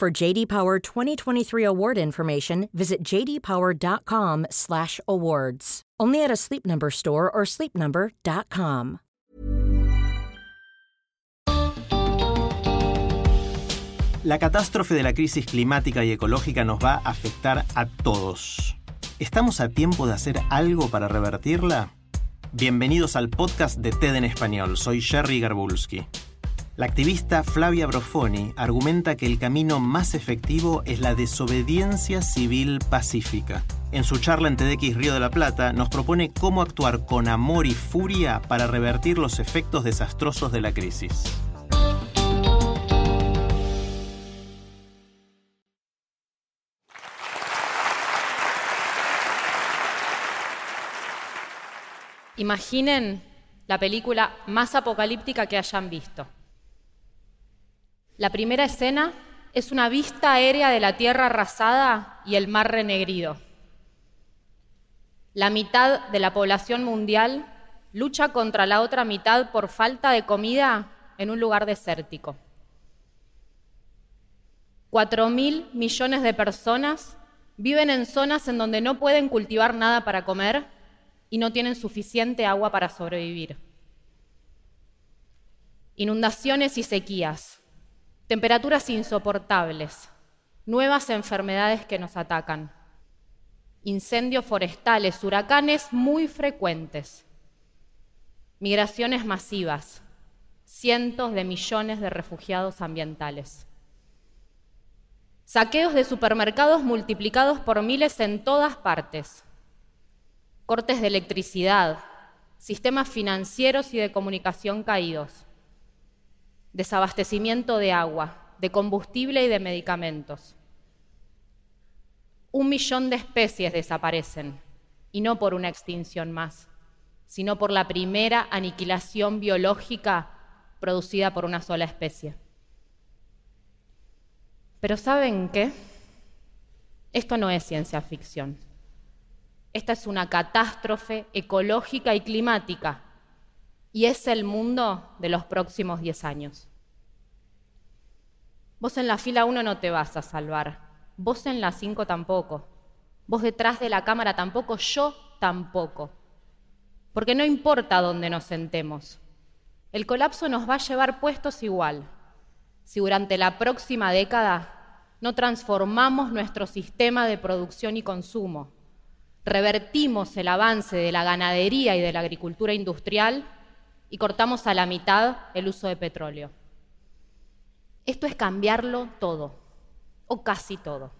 For JD Power 2023 award information, visit jdpower.com/awards. Only at a Sleep Number store or sleepnumber.com. La catástrofe de la crisis climática y ecológica nos va a afectar a todos. ¿Estamos a tiempo de hacer algo para revertirla? Bienvenidos al podcast de TED en español. Soy Jerry Garbulski. La activista Flavia Brofoni argumenta que el camino más efectivo es la desobediencia civil pacífica. En su charla en TEDx Río de la Plata nos propone cómo actuar con amor y furia para revertir los efectos desastrosos de la crisis. Imaginen la película más apocalíptica que hayan visto. La primera escena es una vista aérea de la tierra arrasada y el mar renegrido. La mitad de la población mundial lucha contra la otra mitad por falta de comida en un lugar desértico. Cuatro mil millones de personas viven en zonas en donde no pueden cultivar nada para comer y no tienen suficiente agua para sobrevivir. Inundaciones y sequías, temperaturas insoportables, nuevas enfermedades que nos atacan, incendios forestales, huracanes muy frecuentes, migraciones masivas, cientos de millones de refugiados ambientales. Saqueos de supermercados multiplicados por miles en todas partes cortes de electricidad, sistemas financieros y de comunicación caídos, desabastecimiento de agua, de combustible y de medicamentos. Un millón de especies desaparecen, y no por una extinción más, sino por la primera aniquilación biológica producida por una sola especie. Pero ¿saben qué? Esto no es ciencia ficción. Esta es una catástrofe ecológica y climática y es el mundo de los próximos 10 años. Vos en la fila 1 no te vas a salvar, vos en la 5 tampoco, vos detrás de la cámara tampoco, yo tampoco. Porque no importa dónde nos sentemos, el colapso nos va a llevar puestos igual. Si durante la próxima década no transformamos nuestro sistema de producción y consumo, revertimos el avance de la ganadería y de la agricultura industrial y cortamos a la mitad el uso de petróleo. Esto es cambiarlo todo, o casi todo.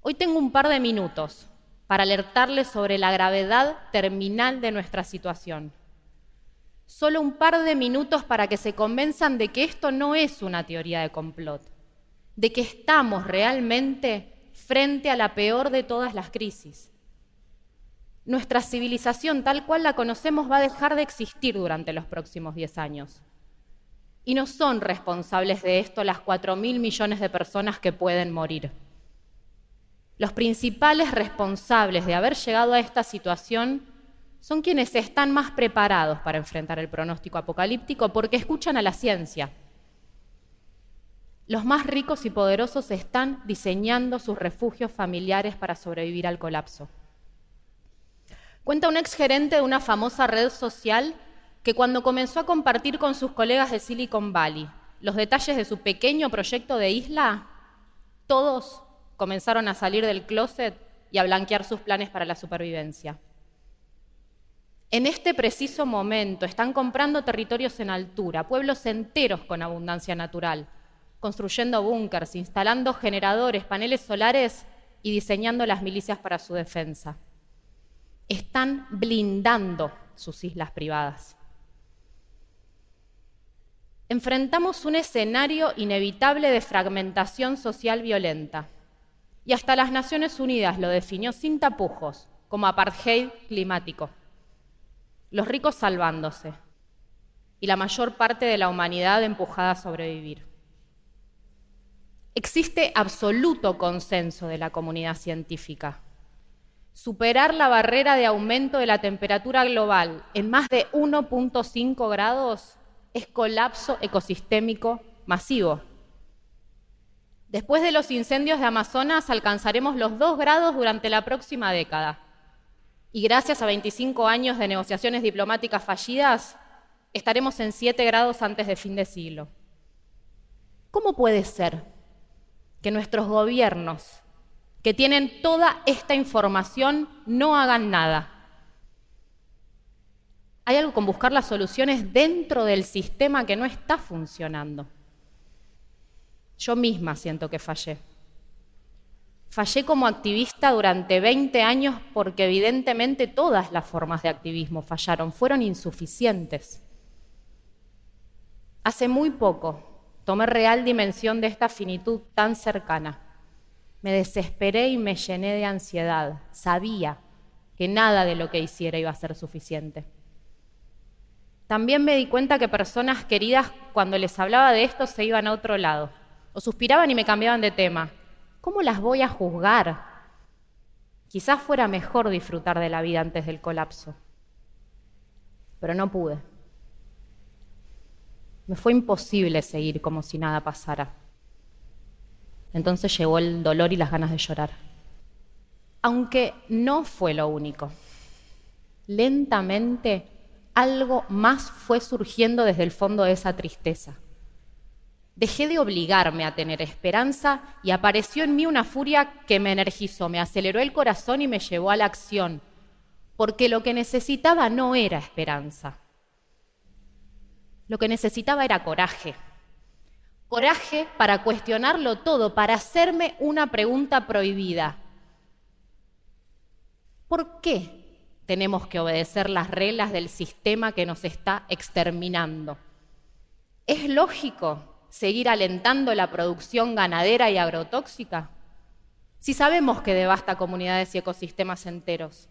Hoy tengo un par de minutos para alertarles sobre la gravedad terminal de nuestra situación. Solo un par de minutos para que se convenzan de que esto no es una teoría de complot, de que estamos realmente frente a la peor de todas las crisis. Nuestra civilización tal cual la conocemos va a dejar de existir durante los próximos 10 años. Y no son responsables de esto las 4 mil millones de personas que pueden morir. Los principales responsables de haber llegado a esta situación son quienes están más preparados para enfrentar el pronóstico apocalíptico porque escuchan a la ciencia los más ricos y poderosos están diseñando sus refugios familiares para sobrevivir al colapso. Cuenta un ex gerente de una famosa red social que cuando comenzó a compartir con sus colegas de Silicon Valley los detalles de su pequeño proyecto de isla, todos comenzaron a salir del closet y a blanquear sus planes para la supervivencia. En este preciso momento están comprando territorios en altura, pueblos enteros con abundancia natural, construyendo búnkers, instalando generadores, paneles solares y diseñando las milicias para su defensa. Están blindando sus islas privadas. enfrentamos un escenario inevitable de fragmentación social violenta. Y hasta las Naciones Unidas lo definió sin tapujos como apartheid climático. Los ricos salvándose y la mayor parte de la humanidad empujada a sobrevivir. Existe absoluto consenso de la comunidad científica. Superar la barrera de aumento de la temperatura global en más de 1.5 grados es colapso ecosistémico masivo. Después de los incendios de Amazonas alcanzaremos los 2 grados durante la próxima década. Y gracias a 25 años de negociaciones diplomáticas fallidas, estaremos en 7 grados antes de fin de siglo. ¿Cómo puede ser que nuestros gobiernos, que tienen toda esta información, no hagan nada? Hay algo con buscar las soluciones dentro del sistema que no está funcionando. Yo misma siento que fallé. Fallé como activista durante 20 años porque evidentemente todas las formas de activismo fallaron, fueron insuficientes. Hace muy poco tomé real dimensión de esta finitud tan cercana. Me desesperé y me llené de ansiedad. Sabía que nada de lo que hiciera iba a ser suficiente. También me di cuenta que personas queridas, cuando les hablaba de esto, se iban a otro lado, o suspiraban y me cambiaban de tema. ¿Cómo las voy a juzgar? Quizás fuera mejor disfrutar de la vida antes del colapso, pero no pude. Me fue imposible seguir como si nada pasara. Entonces llegó el dolor y las ganas de llorar. Aunque no fue lo único. Lentamente algo más fue surgiendo desde el fondo de esa tristeza. Dejé de obligarme a tener esperanza y apareció en mí una furia que me energizó, me aceleró el corazón y me llevó a la acción, porque lo que necesitaba no era esperanza, lo que necesitaba era coraje. Coraje para cuestionarlo todo, para hacerme una pregunta prohibida. ¿Por qué tenemos que obedecer las reglas del sistema que nos está exterminando? ¿Es lógico seguir alentando la producción ganadera y agrotóxica? Si sabemos que devasta comunidades y ecosistemas enteros.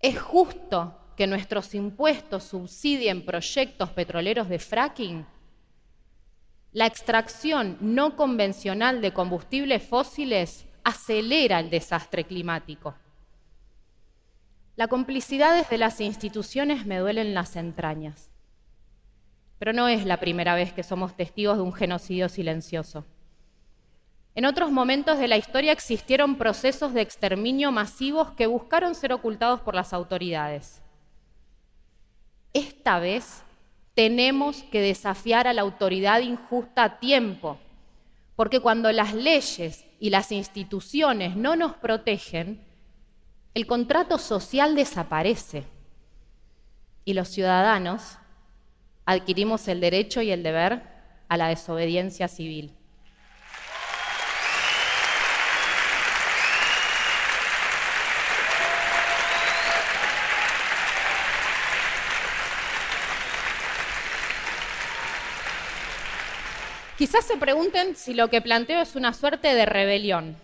¿Es justo que nuestros impuestos subsidien proyectos petroleros de fracking? La extracción no convencional de combustibles fósiles acelera el desastre climático. La complicidad desde las instituciones me duele en las entrañas. Pero no es la primera vez que somos testigos de un genocidio silencioso. En otros momentos de la historia existieron procesos de exterminio masivos que buscaron ser ocultados por las autoridades. Esta vez tenemos que desafiar a la autoridad injusta a tiempo, porque cuando las leyes y las instituciones no nos protegen, el contrato social desaparece y los ciudadanos adquirimos el derecho y el deber a la desobediencia civil. Quizás se pregunten si lo que planteo es una suerte de rebelión.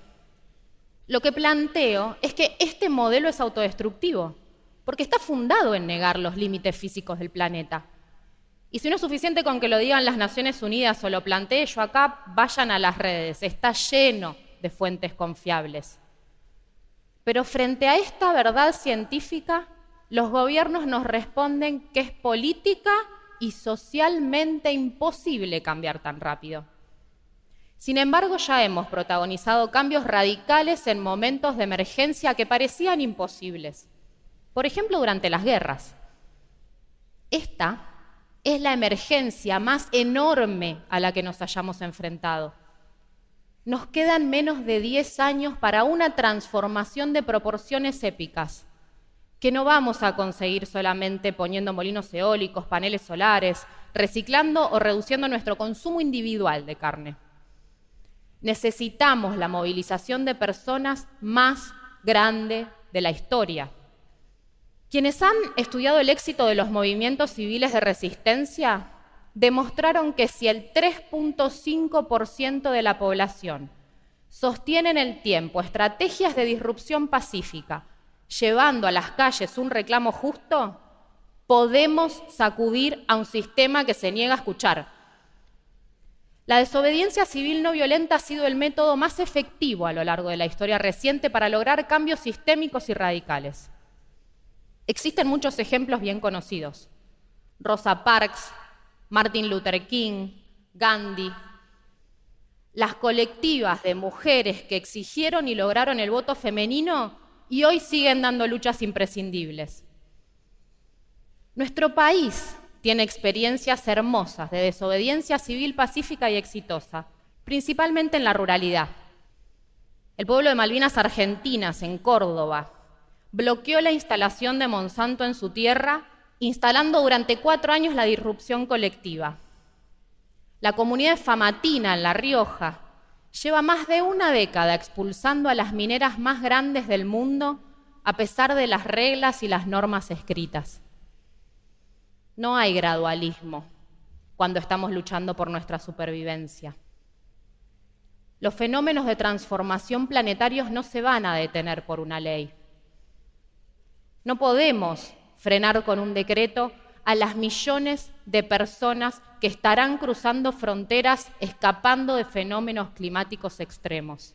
Lo que planteo es que este modelo es autodestructivo, porque está fundado en negar los límites físicos del planeta. Y si no es suficiente con que lo digan las Naciones Unidas o lo plantee yo acá, vayan a las redes, está lleno de fuentes confiables. Pero frente a esta verdad científica, los gobiernos nos responden que es política y socialmente imposible cambiar tan rápido. Sin embargo, ya hemos protagonizado cambios radicales en momentos de emergencia que parecían imposibles. Por ejemplo, durante las guerras. Esta es la emergencia más enorme a la que nos hayamos enfrentado. Nos quedan menos de 10 años para una transformación de proporciones épicas que no vamos a conseguir solamente poniendo molinos eólicos, paneles solares, reciclando o reduciendo nuestro consumo individual de carne. Necesitamos la movilización de personas más grande de la historia. Quienes han estudiado el éxito de los movimientos civiles de resistencia demostraron que si el 3.5% de la población sostiene en el tiempo estrategias de disrupción pacífica, llevando a las calles un reclamo justo, podemos sacudir a un sistema que se niega a escuchar. La desobediencia civil no violenta ha sido el método más efectivo a lo largo de la historia reciente para lograr cambios sistémicos y radicales. Existen muchos ejemplos bien conocidos. Rosa Parks, Martin Luther King, Gandhi. Las colectivas de mujeres que exigieron y lograron el voto femenino y hoy siguen dando luchas imprescindibles. Nuestro país tiene experiencias hermosas de desobediencia civil pacífica y exitosa, principalmente en la ruralidad. El pueblo de Malvinas Argentinas, en Córdoba, bloqueó la instalación de Monsanto en su tierra, instalando durante cuatro años la disrupción colectiva. La comunidad de Famatina, en La Rioja, lleva más de una década expulsando a las mineras más grandes del mundo a pesar de las reglas y las normas escritas. No hay gradualismo cuando estamos luchando por nuestra supervivencia. Los fenómenos de transformación planetarios no se van a detener por una ley. No podemos frenar con un decreto a las millones de personas que estarán cruzando fronteras escapando de fenómenos climáticos extremos.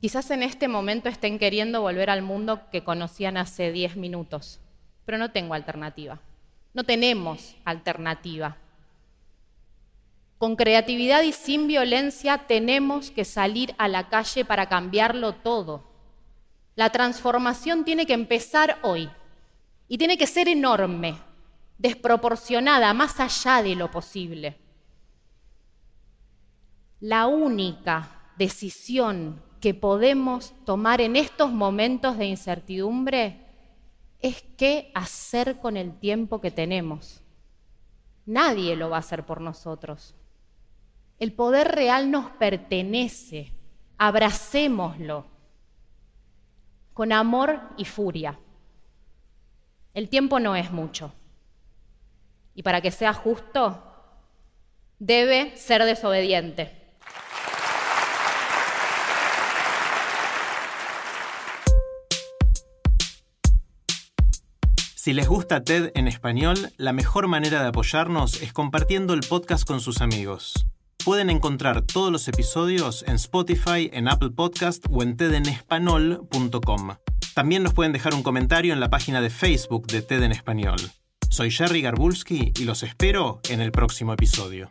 Quizás en este momento estén queriendo volver al mundo que conocían hace 10 minutos, pero no tengo alternativa. No tenemos alternativa. Con creatividad y sin violencia tenemos que salir a la calle para cambiarlo todo. La transformación tiene que empezar hoy y tiene que ser enorme, desproporcionada, más allá de lo posible. La única decisión que podemos tomar en estos momentos de incertidumbre es qué hacer con el tiempo que tenemos. Nadie lo va a hacer por nosotros. El poder real nos pertenece. Abracémoslo con amor y furia. El tiempo no es mucho. Y para que sea justo, debe ser desobediente. Si les gusta TED en español, la mejor manera de apoyarnos es compartiendo el podcast con sus amigos. Pueden encontrar todos los episodios en Spotify, en Apple Podcast o en tedenespanol.com. También nos pueden dejar un comentario en la página de Facebook de TED en Español. Soy Jerry Garbulski y los espero en el próximo episodio.